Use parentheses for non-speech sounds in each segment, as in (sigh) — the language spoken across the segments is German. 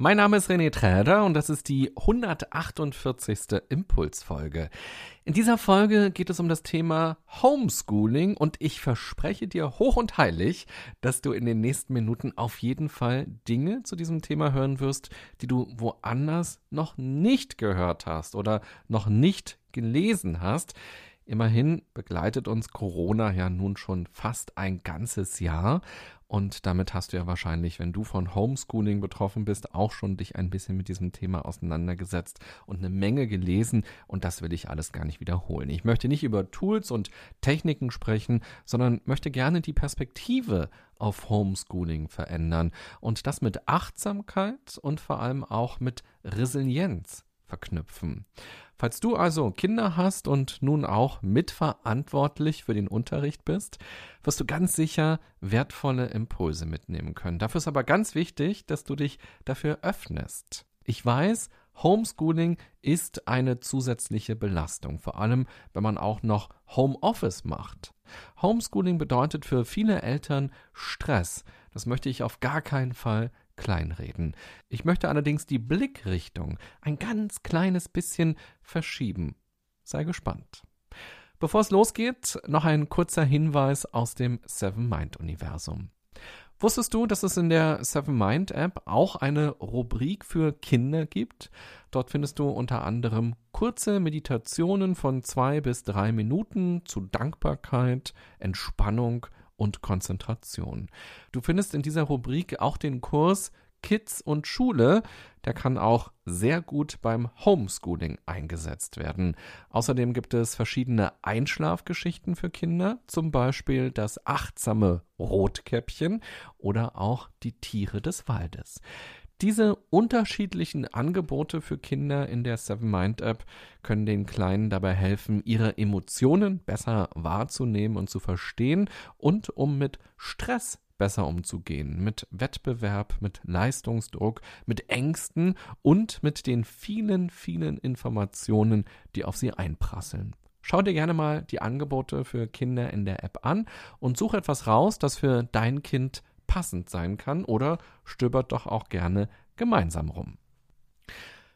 Mein Name ist René Träder und das ist die 148. Impulsfolge. In dieser Folge geht es um das Thema Homeschooling und ich verspreche dir hoch und heilig, dass du in den nächsten Minuten auf jeden Fall Dinge zu diesem Thema hören wirst, die du woanders noch nicht gehört hast oder noch nicht gelesen hast. Immerhin begleitet uns Corona ja nun schon fast ein ganzes Jahr und damit hast du ja wahrscheinlich, wenn du von Homeschooling betroffen bist, auch schon dich ein bisschen mit diesem Thema auseinandergesetzt und eine Menge gelesen. Und das will ich alles gar nicht wiederholen. Ich möchte nicht über Tools und Techniken sprechen, sondern möchte gerne die Perspektive auf Homeschooling verändern. Und das mit Achtsamkeit und vor allem auch mit Resilienz verknüpfen. Falls du also Kinder hast und nun auch mitverantwortlich für den Unterricht bist, wirst du ganz sicher wertvolle Impulse mitnehmen können. Dafür ist aber ganz wichtig, dass du dich dafür öffnest. Ich weiß, Homeschooling ist eine zusätzliche Belastung, vor allem wenn man auch noch Homeoffice macht. Homeschooling bedeutet für viele Eltern Stress. Das möchte ich auf gar keinen Fall kleinreden. Ich möchte allerdings die Blickrichtung ein ganz kleines bisschen verschieben. Sei gespannt. Bevor es losgeht, noch ein kurzer Hinweis aus dem Seven Mind Universum. Wusstest du, dass es in der Seven Mind App auch eine Rubrik für Kinder gibt? Dort findest du unter anderem kurze Meditationen von zwei bis drei Minuten zu Dankbarkeit, Entspannung und Konzentration. Du findest in dieser Rubrik auch den Kurs Kids und Schule. Der kann auch sehr gut beim Homeschooling eingesetzt werden. Außerdem gibt es verschiedene Einschlafgeschichten für Kinder, zum Beispiel das achtsame Rotkäppchen oder auch die Tiere des Waldes. Diese unterschiedlichen Angebote für Kinder in der Seven Mind App können den Kleinen dabei helfen, ihre Emotionen besser wahrzunehmen und zu verstehen und um mit Stress besser umzugehen, mit Wettbewerb, mit Leistungsdruck, mit Ängsten und mit den vielen, vielen Informationen, die auf sie einprasseln. Schau dir gerne mal die Angebote für Kinder in der App an und such etwas raus, das für dein Kind passend sein kann oder stöbert doch auch gerne gemeinsam rum.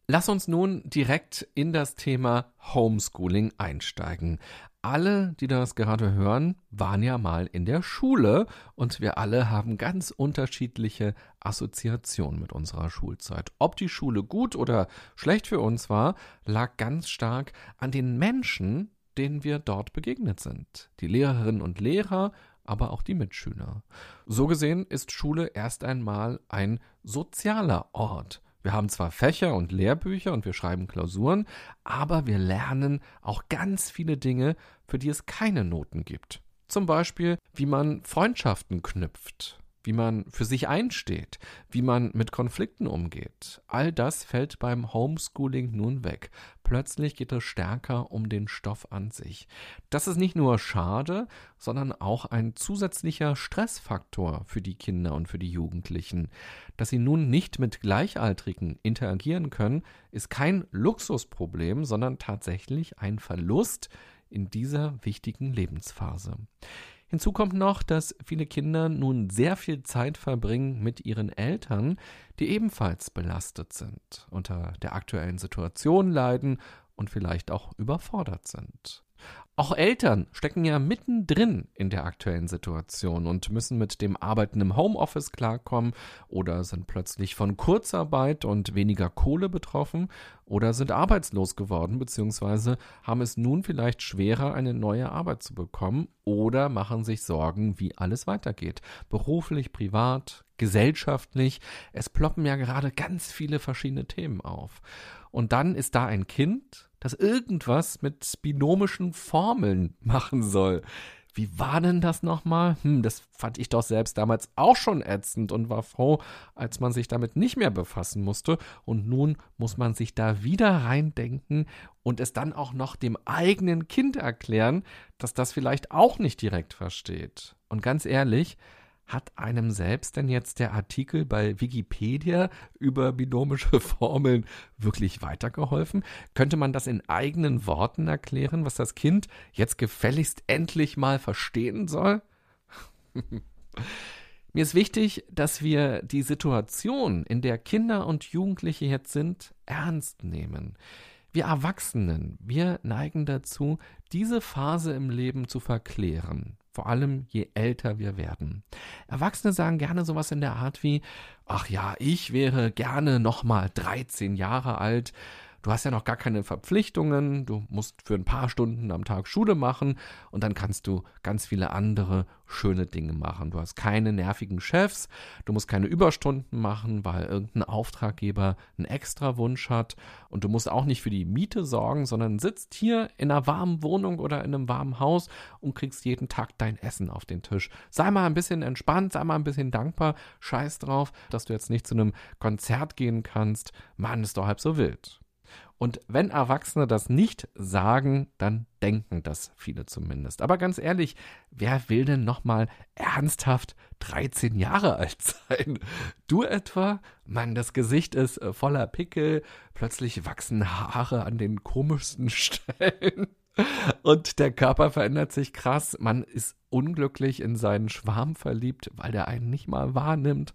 Lass uns nun direkt in das Thema Homeschooling einsteigen. Alle, die das gerade hören, waren ja mal in der Schule und wir alle haben ganz unterschiedliche Assoziationen mit unserer Schulzeit. Ob die Schule gut oder schlecht für uns war, lag ganz stark an den Menschen, denen wir dort begegnet sind. Die Lehrerinnen und Lehrer aber auch die Mitschüler. So gesehen ist Schule erst einmal ein sozialer Ort. Wir haben zwar Fächer und Lehrbücher und wir schreiben Klausuren, aber wir lernen auch ganz viele Dinge, für die es keine Noten gibt. Zum Beispiel, wie man Freundschaften knüpft, wie man für sich einsteht, wie man mit Konflikten umgeht. All das fällt beim Homeschooling nun weg. Plötzlich geht es stärker um den Stoff an sich. Das ist nicht nur schade, sondern auch ein zusätzlicher Stressfaktor für die Kinder und für die Jugendlichen. Dass sie nun nicht mit Gleichaltrigen interagieren können, ist kein Luxusproblem, sondern tatsächlich ein Verlust in dieser wichtigen Lebensphase. Hinzu kommt noch, dass viele Kinder nun sehr viel Zeit verbringen mit ihren Eltern, die ebenfalls belastet sind, unter der aktuellen Situation leiden und vielleicht auch überfordert sind. Auch Eltern stecken ja mittendrin in der aktuellen Situation und müssen mit dem Arbeiten im Homeoffice klarkommen oder sind plötzlich von Kurzarbeit und weniger Kohle betroffen oder sind arbeitslos geworden bzw. haben es nun vielleicht schwerer, eine neue Arbeit zu bekommen oder machen sich Sorgen, wie alles weitergeht. Beruflich, privat, gesellschaftlich. Es ploppen ja gerade ganz viele verschiedene Themen auf. Und dann ist da ein Kind, das irgendwas mit binomischen Formeln machen soll. Wie war denn das nochmal? Hm, das fand ich doch selbst damals auch schon ätzend und war froh, als man sich damit nicht mehr befassen musste. Und nun muss man sich da wieder reindenken und es dann auch noch dem eigenen Kind erklären, dass das vielleicht auch nicht direkt versteht. Und ganz ehrlich, hat einem selbst denn jetzt der Artikel bei Wikipedia über binomische (laughs) Formeln wirklich weitergeholfen? Könnte man das in eigenen Worten erklären, was das Kind jetzt gefälligst endlich mal verstehen soll? (laughs) Mir ist wichtig, dass wir die Situation, in der Kinder und Jugendliche jetzt sind, ernst nehmen. Wir Erwachsenen, wir neigen dazu, diese Phase im Leben zu verklären. Vor allem je älter wir werden. Erwachsene sagen gerne sowas in der Art wie, ach ja, ich wäre gerne nochmal 13 Jahre alt, Du hast ja noch gar keine Verpflichtungen, du musst für ein paar Stunden am Tag Schule machen und dann kannst du ganz viele andere schöne Dinge machen. Du hast keine nervigen Chefs, du musst keine Überstunden machen, weil irgendein Auftraggeber einen extra Wunsch hat und du musst auch nicht für die Miete sorgen, sondern sitzt hier in einer warmen Wohnung oder in einem warmen Haus und kriegst jeden Tag dein Essen auf den Tisch. Sei mal ein bisschen entspannt, sei mal ein bisschen dankbar, scheiß drauf, dass du jetzt nicht zu einem Konzert gehen kannst. Mann, ist doch halb so wild. Und wenn Erwachsene das nicht sagen, dann denken das viele zumindest. Aber ganz ehrlich, wer will denn noch mal ernsthaft 13 Jahre alt sein? Du etwa? Mann, das Gesicht ist äh, voller Pickel, plötzlich wachsen Haare an den komischsten (laughs) Stellen. Und der Körper verändert sich krass. Man ist unglücklich in seinen Schwarm verliebt, weil der einen nicht mal wahrnimmt.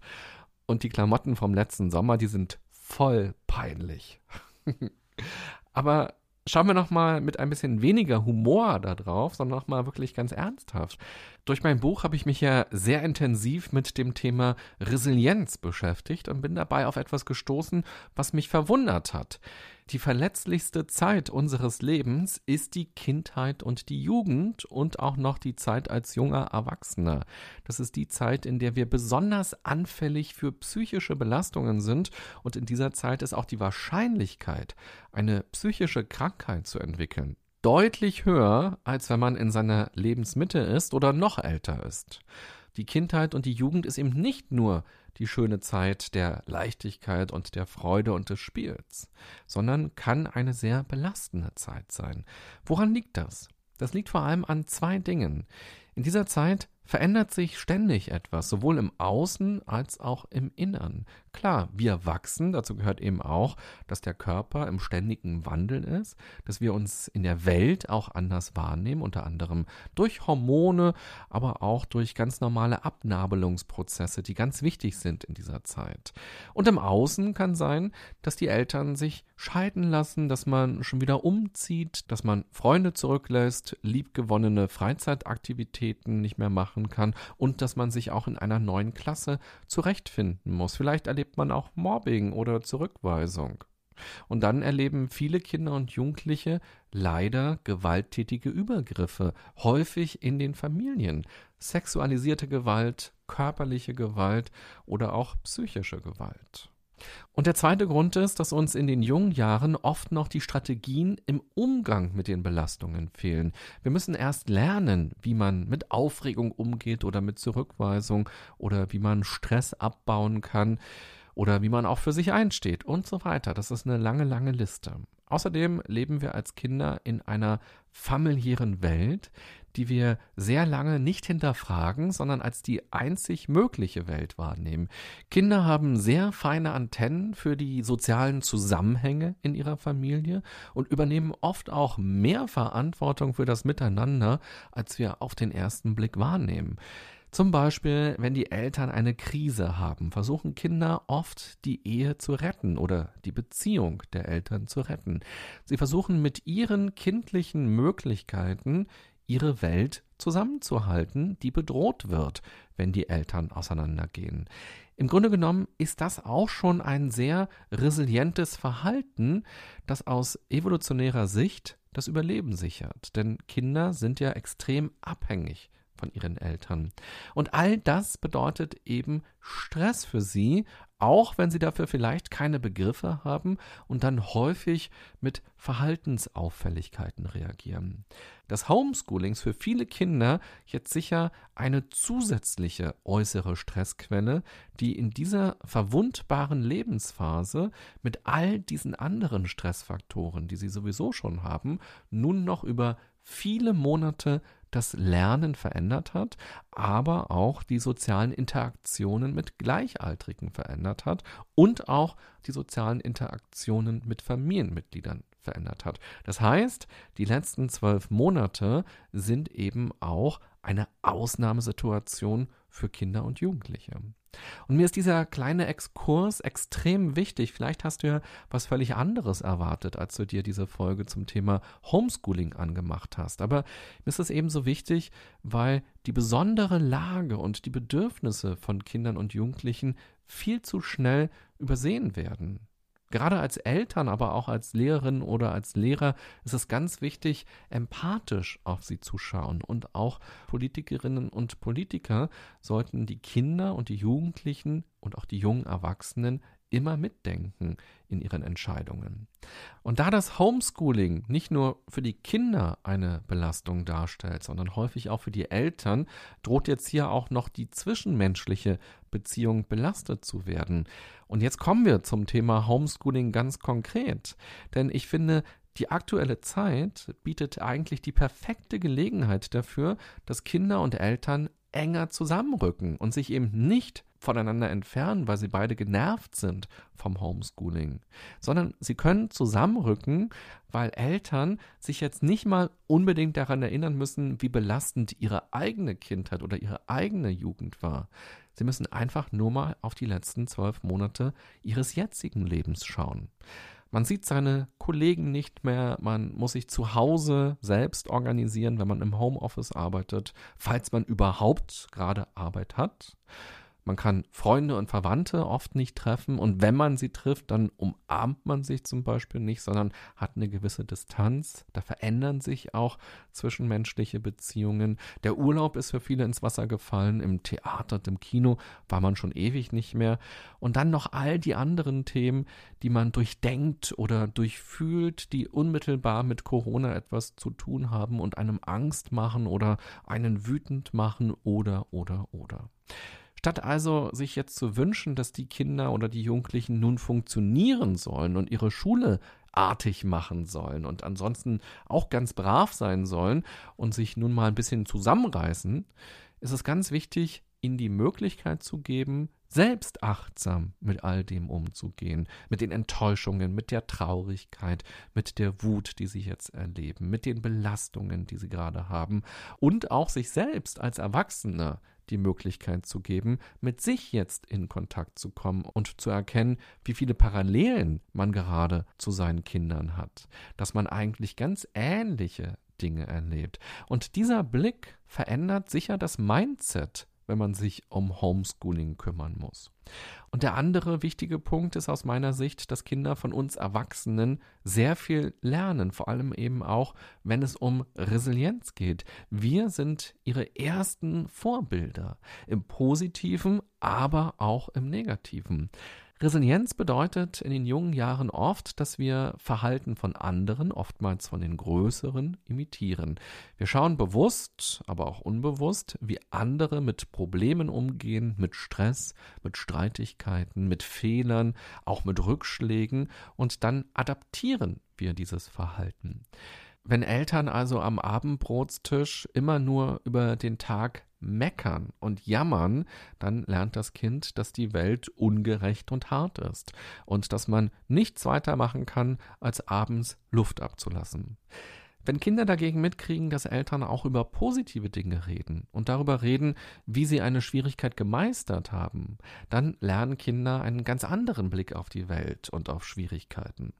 Und die Klamotten vom letzten Sommer, die sind voll peinlich. (laughs) Aber schauen wir noch mal mit ein bisschen weniger Humor da drauf, sondern noch mal wirklich ganz ernsthaft. Durch mein Buch habe ich mich ja sehr intensiv mit dem Thema Resilienz beschäftigt und bin dabei auf etwas gestoßen, was mich verwundert hat. Die verletzlichste Zeit unseres Lebens ist die Kindheit und die Jugend und auch noch die Zeit als junger Erwachsener. Das ist die Zeit, in der wir besonders anfällig für psychische Belastungen sind und in dieser Zeit ist auch die Wahrscheinlichkeit, eine psychische Krankheit zu entwickeln, deutlich höher, als wenn man in seiner Lebensmitte ist oder noch älter ist. Die Kindheit und die Jugend ist eben nicht nur die schöne Zeit der Leichtigkeit und der Freude und des Spiels, sondern kann eine sehr belastende Zeit sein. Woran liegt das? Das liegt vor allem an zwei Dingen. In dieser Zeit verändert sich ständig etwas, sowohl im Außen als auch im Innern. Klar, wir wachsen, dazu gehört eben auch, dass der Körper im ständigen Wandel ist, dass wir uns in der Welt auch anders wahrnehmen, unter anderem durch Hormone, aber auch durch ganz normale Abnabelungsprozesse, die ganz wichtig sind in dieser Zeit. Und im Außen kann sein, dass die Eltern sich scheiden lassen, dass man schon wieder umzieht, dass man Freunde zurücklässt, liebgewonnene Freizeitaktivitäten nicht mehr machen kann und dass man sich auch in einer neuen Klasse zurechtfinden muss. Vielleicht erlebt erlebt man auch Mobbing oder Zurückweisung. Und dann erleben viele Kinder und Jugendliche leider gewalttätige Übergriffe, häufig in den Familien. Sexualisierte Gewalt, körperliche Gewalt oder auch psychische Gewalt. Und der zweite Grund ist, dass uns in den jungen Jahren oft noch die Strategien im Umgang mit den Belastungen fehlen. Wir müssen erst lernen, wie man mit Aufregung umgeht oder mit Zurückweisung oder wie man Stress abbauen kann oder wie man auch für sich einsteht und so weiter. Das ist eine lange, lange Liste. Außerdem leben wir als Kinder in einer familiären Welt, die wir sehr lange nicht hinterfragen, sondern als die einzig mögliche Welt wahrnehmen. Kinder haben sehr feine Antennen für die sozialen Zusammenhänge in ihrer Familie und übernehmen oft auch mehr Verantwortung für das Miteinander, als wir auf den ersten Blick wahrnehmen. Zum Beispiel, wenn die Eltern eine Krise haben, versuchen Kinder oft die Ehe zu retten oder die Beziehung der Eltern zu retten. Sie versuchen mit ihren kindlichen Möglichkeiten ihre Welt zusammenzuhalten, die bedroht wird, wenn die Eltern auseinandergehen. Im Grunde genommen ist das auch schon ein sehr resilientes Verhalten, das aus evolutionärer Sicht das Überleben sichert. Denn Kinder sind ja extrem abhängig von ihren Eltern. Und all das bedeutet eben Stress für sie, auch wenn sie dafür vielleicht keine Begriffe haben und dann häufig mit Verhaltensauffälligkeiten reagieren. des Homeschoolings für viele Kinder jetzt sicher eine zusätzliche äußere Stressquelle, die in dieser verwundbaren Lebensphase mit all diesen anderen Stressfaktoren, die sie sowieso schon haben, nun noch über viele Monate das Lernen verändert hat, aber auch die sozialen Interaktionen mit Gleichaltrigen verändert hat und auch die sozialen Interaktionen mit Familienmitgliedern verändert hat. Das heißt, die letzten zwölf Monate sind eben auch eine Ausnahmesituation für Kinder und Jugendliche. Und mir ist dieser kleine Exkurs extrem wichtig. Vielleicht hast du ja was völlig anderes erwartet, als du dir diese Folge zum Thema Homeschooling angemacht hast. Aber mir ist es ebenso wichtig, weil die besondere Lage und die Bedürfnisse von Kindern und Jugendlichen viel zu schnell übersehen werden. Gerade als Eltern, aber auch als Lehrerin oder als Lehrer ist es ganz wichtig, empathisch auf sie zu schauen. Und auch Politikerinnen und Politiker sollten die Kinder und die Jugendlichen und auch die jungen Erwachsenen immer mitdenken in ihren Entscheidungen. Und da das Homeschooling nicht nur für die Kinder eine Belastung darstellt, sondern häufig auch für die Eltern, droht jetzt hier auch noch die zwischenmenschliche Beziehung belastet zu werden. Und jetzt kommen wir zum Thema Homeschooling ganz konkret. Denn ich finde, die aktuelle Zeit bietet eigentlich die perfekte Gelegenheit dafür, dass Kinder und Eltern enger zusammenrücken und sich eben nicht voneinander entfernen, weil sie beide genervt sind vom Homeschooling, sondern sie können zusammenrücken, weil Eltern sich jetzt nicht mal unbedingt daran erinnern müssen, wie belastend ihre eigene Kindheit oder ihre eigene Jugend war. Sie müssen einfach nur mal auf die letzten zwölf Monate ihres jetzigen Lebens schauen. Man sieht seine Kollegen nicht mehr, man muss sich zu Hause selbst organisieren, wenn man im Homeoffice arbeitet, falls man überhaupt gerade Arbeit hat. Man kann Freunde und Verwandte oft nicht treffen und wenn man sie trifft, dann umarmt man sich zum Beispiel nicht, sondern hat eine gewisse Distanz. Da verändern sich auch zwischenmenschliche Beziehungen. Der Urlaub ist für viele ins Wasser gefallen. Im Theater, im Kino war man schon ewig nicht mehr. Und dann noch all die anderen Themen, die man durchdenkt oder durchfühlt, die unmittelbar mit Corona etwas zu tun haben und einem Angst machen oder einen wütend machen oder oder oder. Statt also sich jetzt zu wünschen, dass die Kinder oder die Jugendlichen nun funktionieren sollen und ihre Schule artig machen sollen und ansonsten auch ganz brav sein sollen und sich nun mal ein bisschen zusammenreißen, ist es ganz wichtig, ihnen die Möglichkeit zu geben, selbst achtsam mit all dem umzugehen, mit den Enttäuschungen, mit der Traurigkeit, mit der Wut, die sie jetzt erleben, mit den Belastungen, die sie gerade haben und auch sich selbst als Erwachsene die Möglichkeit zu geben, mit sich jetzt in Kontakt zu kommen und zu erkennen, wie viele Parallelen man gerade zu seinen Kindern hat, dass man eigentlich ganz ähnliche Dinge erlebt. Und dieser Blick verändert sicher das Mindset wenn man sich um Homeschooling kümmern muss. Und der andere wichtige Punkt ist aus meiner Sicht, dass Kinder von uns Erwachsenen sehr viel lernen, vor allem eben auch, wenn es um Resilienz geht. Wir sind ihre ersten Vorbilder im positiven, aber auch im negativen. Resilienz bedeutet in den jungen Jahren oft, dass wir Verhalten von anderen, oftmals von den Größeren, imitieren. Wir schauen bewusst, aber auch unbewusst, wie andere mit Problemen umgehen, mit Stress, mit Streitigkeiten, mit Fehlern, auch mit Rückschlägen und dann adaptieren wir dieses Verhalten. Wenn Eltern also am Abendbrotstisch immer nur über den Tag meckern und jammern, dann lernt das Kind, dass die Welt ungerecht und hart ist und dass man nichts weiter machen kann, als abends Luft abzulassen. Wenn Kinder dagegen mitkriegen, dass Eltern auch über positive Dinge reden und darüber reden, wie sie eine Schwierigkeit gemeistert haben, dann lernen Kinder einen ganz anderen Blick auf die Welt und auf Schwierigkeiten.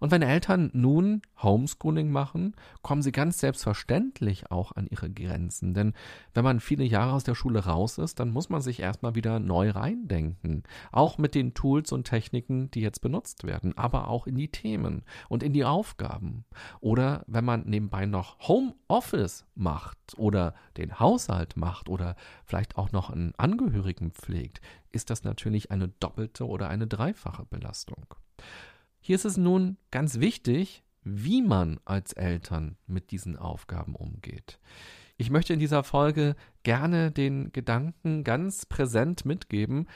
Und wenn Eltern nun Homeschooling machen, kommen sie ganz selbstverständlich auch an ihre Grenzen. Denn wenn man viele Jahre aus der Schule raus ist, dann muss man sich erstmal wieder neu reindenken. Auch mit den Tools und Techniken, die jetzt benutzt werden, aber auch in die Themen und in die Aufgaben. Oder wenn man nebenbei noch Homeoffice macht oder den Haushalt macht oder vielleicht auch noch einen Angehörigen pflegt, ist das natürlich eine doppelte oder eine dreifache Belastung. Hier ist es nun ganz wichtig, wie man als Eltern mit diesen Aufgaben umgeht. Ich möchte in dieser Folge gerne den Gedanken ganz präsent mitgeben,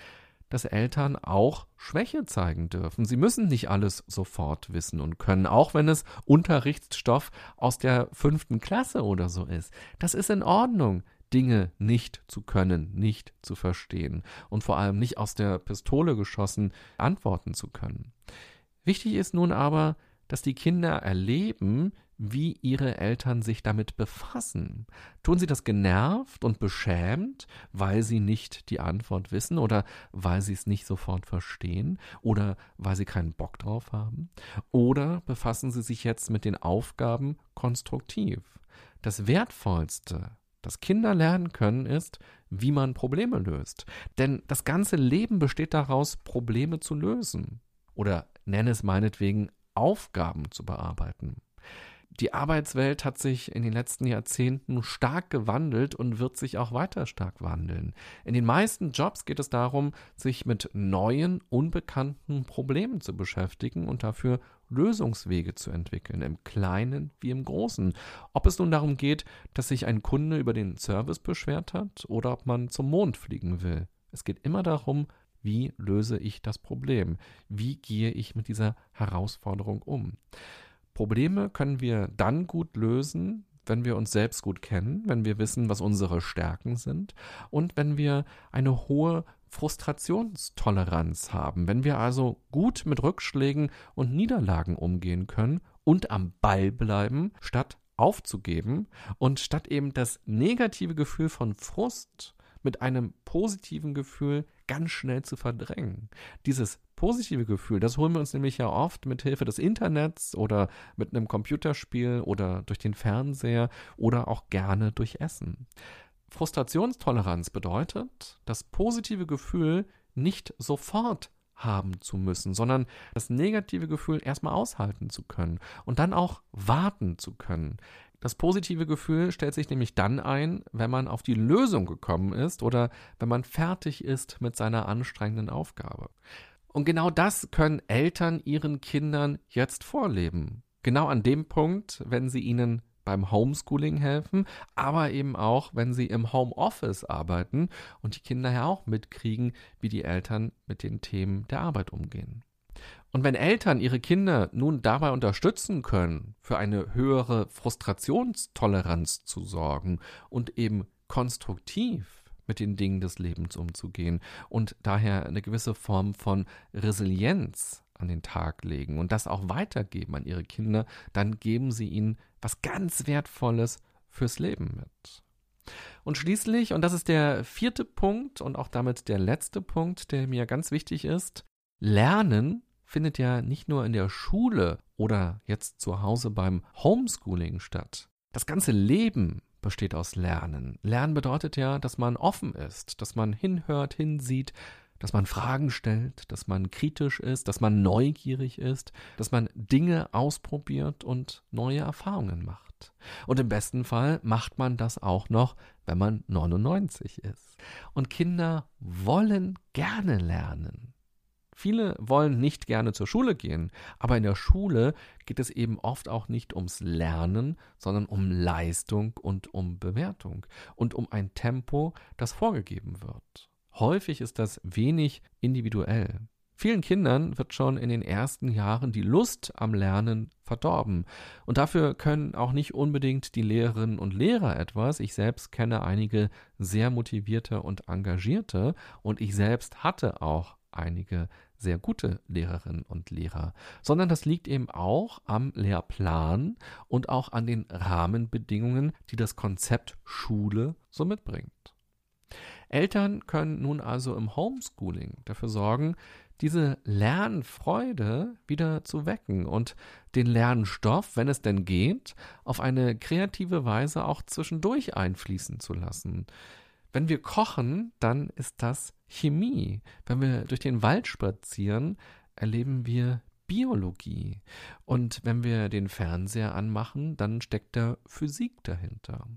dass Eltern auch Schwäche zeigen dürfen. Sie müssen nicht alles sofort wissen und können, auch wenn es Unterrichtsstoff aus der fünften Klasse oder so ist. Das ist in Ordnung. Dinge nicht zu können, nicht zu verstehen und vor allem nicht aus der Pistole geschossen antworten zu können. Wichtig ist nun aber, dass die Kinder erleben, wie ihre Eltern sich damit befassen. Tun sie das genervt und beschämt, weil sie nicht die Antwort wissen oder weil sie es nicht sofort verstehen oder weil sie keinen Bock drauf haben? Oder befassen sie sich jetzt mit den Aufgaben konstruktiv? Das Wertvollste, das Kinder lernen können, ist, wie man Probleme löst. Denn das ganze Leben besteht daraus, Probleme zu lösen. Oder nenne es meinetwegen Aufgaben zu bearbeiten die Arbeitswelt hat sich in den letzten Jahrzehnten stark gewandelt und wird sich auch weiter stark wandeln. In den meisten Jobs geht es darum, sich mit neuen, unbekannten Problemen zu beschäftigen und dafür Lösungswege zu entwickeln, im Kleinen wie im Großen. Ob es nun darum geht, dass sich ein Kunde über den Service beschwert hat oder ob man zum Mond fliegen will. Es geht immer darum, wie löse ich das Problem? Wie gehe ich mit dieser Herausforderung um? Probleme können wir dann gut lösen, wenn wir uns selbst gut kennen, wenn wir wissen, was unsere Stärken sind und wenn wir eine hohe Frustrationstoleranz haben, wenn wir also gut mit Rückschlägen und Niederlagen umgehen können und am Ball bleiben, statt aufzugeben und statt eben das negative Gefühl von Frust mit einem positiven Gefühl ganz schnell zu verdrängen. Dieses positive Gefühl, das holen wir uns nämlich ja oft mit Hilfe des Internets oder mit einem Computerspiel oder durch den Fernseher oder auch gerne durch Essen. Frustrationstoleranz bedeutet, das positive Gefühl nicht sofort haben zu müssen, sondern das negative Gefühl erstmal aushalten zu können und dann auch warten zu können. Das positive Gefühl stellt sich nämlich dann ein, wenn man auf die Lösung gekommen ist oder wenn man fertig ist mit seiner anstrengenden Aufgabe. Und genau das können Eltern ihren Kindern jetzt vorleben. Genau an dem Punkt, wenn sie ihnen beim Homeschooling helfen, aber eben auch, wenn sie im Homeoffice arbeiten und die Kinder ja auch mitkriegen, wie die Eltern mit den Themen der Arbeit umgehen. Und wenn Eltern ihre Kinder nun dabei unterstützen können, für eine höhere Frustrationstoleranz zu sorgen und eben konstruktiv mit den Dingen des Lebens umzugehen und daher eine gewisse Form von Resilienz an den Tag legen und das auch weitergeben an ihre Kinder, dann geben sie ihnen was ganz Wertvolles fürs Leben mit. Und schließlich, und das ist der vierte Punkt und auch damit der letzte Punkt, der mir ganz wichtig ist, Lernen findet ja nicht nur in der Schule oder jetzt zu Hause beim Homeschooling statt. Das ganze Leben besteht aus Lernen. Lernen bedeutet ja, dass man offen ist, dass man hinhört, hinsieht, dass man Fragen stellt, dass man kritisch ist, dass man neugierig ist, dass man Dinge ausprobiert und neue Erfahrungen macht. Und im besten Fall macht man das auch noch, wenn man 99 ist. Und Kinder wollen gerne lernen. Viele wollen nicht gerne zur Schule gehen, aber in der Schule geht es eben oft auch nicht ums Lernen, sondern um Leistung und um Bewertung und um ein Tempo, das vorgegeben wird. Häufig ist das wenig individuell. Vielen Kindern wird schon in den ersten Jahren die Lust am Lernen verdorben. Und dafür können auch nicht unbedingt die Lehrerinnen und Lehrer etwas. Ich selbst kenne einige sehr motivierte und engagierte und ich selbst hatte auch einige sehr gute Lehrerinnen und Lehrer, sondern das liegt eben auch am Lehrplan und auch an den Rahmenbedingungen, die das Konzept Schule so mitbringt. Eltern können nun also im Homeschooling dafür sorgen, diese Lernfreude wieder zu wecken und den Lernstoff, wenn es denn geht, auf eine kreative Weise auch zwischendurch einfließen zu lassen. Wenn wir kochen, dann ist das Chemie. Wenn wir durch den Wald spazieren, erleben wir Biologie. Und wenn wir den Fernseher anmachen, dann steckt da Physik dahinter.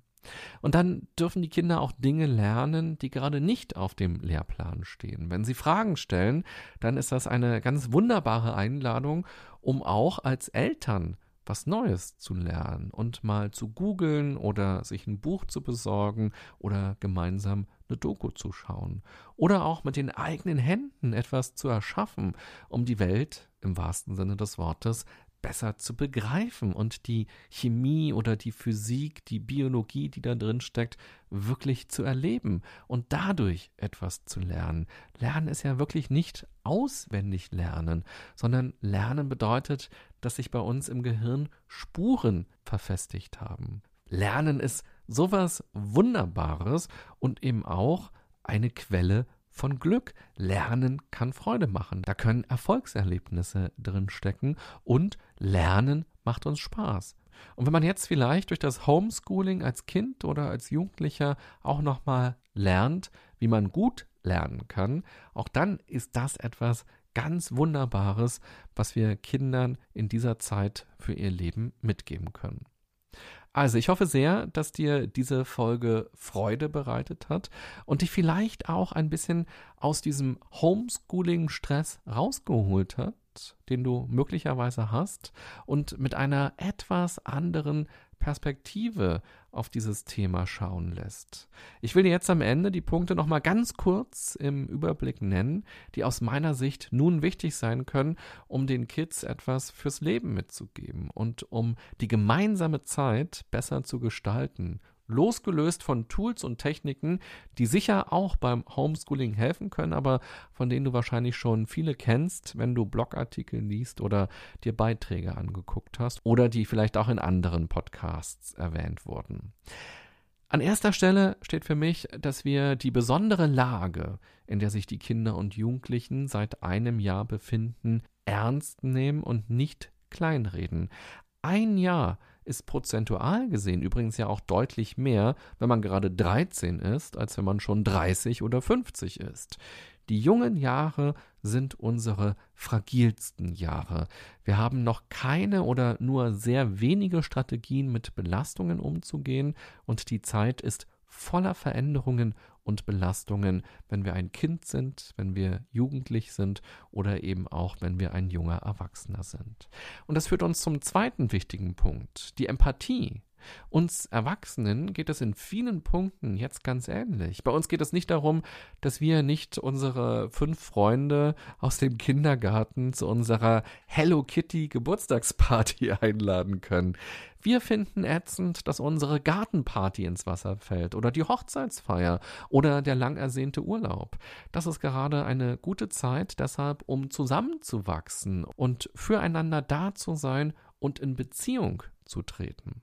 Und dann dürfen die Kinder auch Dinge lernen, die gerade nicht auf dem Lehrplan stehen. Wenn sie Fragen stellen, dann ist das eine ganz wunderbare Einladung, um auch als Eltern was Neues zu lernen und mal zu googeln oder sich ein Buch zu besorgen oder gemeinsam eine Doku zu schauen oder auch mit den eigenen Händen etwas zu erschaffen, um die Welt im wahrsten Sinne des Wortes besser zu begreifen und die Chemie oder die Physik, die Biologie, die da drin steckt, wirklich zu erleben und dadurch etwas zu lernen. Lernen ist ja wirklich nicht auswendig lernen, sondern lernen bedeutet, dass sich bei uns im Gehirn Spuren verfestigt haben. Lernen ist sowas Wunderbares und eben auch eine Quelle von Glück. Lernen kann Freude machen. Da können Erfolgserlebnisse drin stecken und Lernen macht uns Spaß. Und wenn man jetzt vielleicht durch das Homeschooling als Kind oder als Jugendlicher auch nochmal lernt, wie man gut lernen kann, auch dann ist das etwas ganz Wunderbares, was wir Kindern in dieser Zeit für ihr Leben mitgeben können. Also, ich hoffe sehr, dass dir diese Folge Freude bereitet hat und dich vielleicht auch ein bisschen aus diesem Homeschooling-Stress rausgeholt hat, den du möglicherweise hast und mit einer etwas anderen Perspektive auf dieses Thema schauen lässt. Ich will dir jetzt am Ende die Punkte nochmal ganz kurz im Überblick nennen, die aus meiner Sicht nun wichtig sein können, um den Kids etwas fürs Leben mitzugeben und um die gemeinsame Zeit besser zu gestalten losgelöst von Tools und Techniken, die sicher auch beim Homeschooling helfen können, aber von denen du wahrscheinlich schon viele kennst, wenn du Blogartikel liest oder dir Beiträge angeguckt hast oder die vielleicht auch in anderen Podcasts erwähnt wurden. An erster Stelle steht für mich, dass wir die besondere Lage, in der sich die Kinder und Jugendlichen seit einem Jahr befinden, ernst nehmen und nicht kleinreden. Ein Jahr ist prozentual gesehen übrigens ja auch deutlich mehr, wenn man gerade 13 ist, als wenn man schon 30 oder 50 ist. Die jungen Jahre sind unsere fragilsten Jahre. Wir haben noch keine oder nur sehr wenige Strategien mit Belastungen umzugehen und die Zeit ist voller Veränderungen und Belastungen, wenn wir ein Kind sind, wenn wir jugendlich sind oder eben auch, wenn wir ein junger Erwachsener sind. Und das führt uns zum zweiten wichtigen Punkt, die Empathie. Uns Erwachsenen geht es in vielen Punkten jetzt ganz ähnlich. Bei uns geht es nicht darum, dass wir nicht unsere fünf Freunde aus dem Kindergarten zu unserer Hello Kitty Geburtstagsparty (laughs) einladen können. Wir finden ätzend, dass unsere Gartenparty ins Wasser fällt oder die Hochzeitsfeier oder der lang ersehnte Urlaub. Das ist gerade eine gute Zeit deshalb, um zusammenzuwachsen und füreinander da zu sein und in Beziehung zu treten.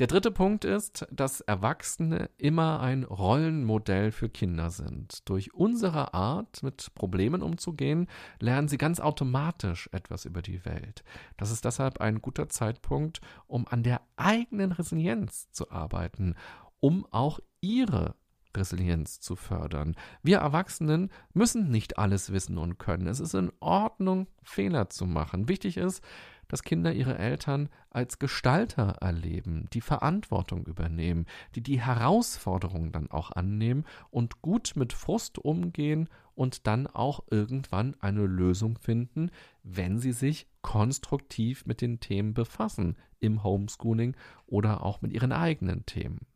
Der dritte Punkt ist, dass Erwachsene immer ein Rollenmodell für Kinder sind. Durch unsere Art, mit Problemen umzugehen, lernen sie ganz automatisch etwas über die Welt. Das ist deshalb ein guter Zeitpunkt, um an der eigenen Resilienz zu arbeiten, um auch ihre Resilienz zu fördern. Wir Erwachsenen müssen nicht alles wissen und können. Es ist in Ordnung, Fehler zu machen. Wichtig ist, dass Kinder ihre Eltern als Gestalter erleben, die Verantwortung übernehmen, die die Herausforderungen dann auch annehmen und gut mit Frust umgehen und dann auch irgendwann eine Lösung finden, wenn sie sich konstruktiv mit den Themen befassen, im Homeschooling oder auch mit ihren eigenen Themen.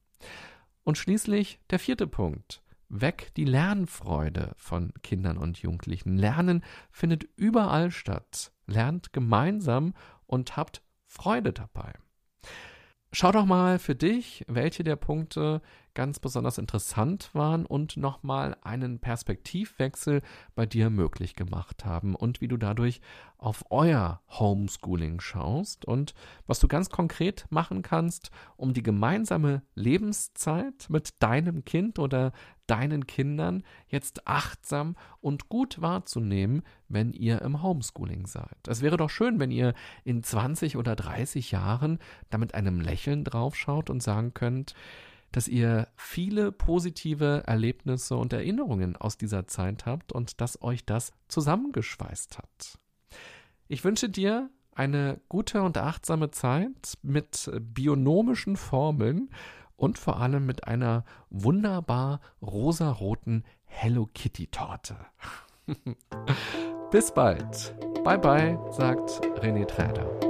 Und schließlich der vierte Punkt. Weg die Lernfreude von Kindern und Jugendlichen. Lernen findet überall statt. Lernt gemeinsam und habt Freude dabei. Schau doch mal für dich, welche der Punkte ganz besonders interessant waren und nochmal einen Perspektivwechsel bei dir möglich gemacht haben und wie du dadurch auf euer Homeschooling schaust und was du ganz konkret machen kannst, um die gemeinsame Lebenszeit mit deinem Kind oder deinen Kindern jetzt achtsam und gut wahrzunehmen, wenn ihr im Homeschooling seid. Es wäre doch schön, wenn ihr in 20 oder 30 Jahren da mit einem Lächeln draufschaut und sagen könnt, dass ihr viele positive Erlebnisse und Erinnerungen aus dieser Zeit habt und dass euch das zusammengeschweißt hat. Ich wünsche dir eine gute und achtsame Zeit mit bionomischen Formeln und vor allem mit einer wunderbar rosaroten Hello Kitty Torte. (laughs) Bis bald. Bye bye, sagt René Träder.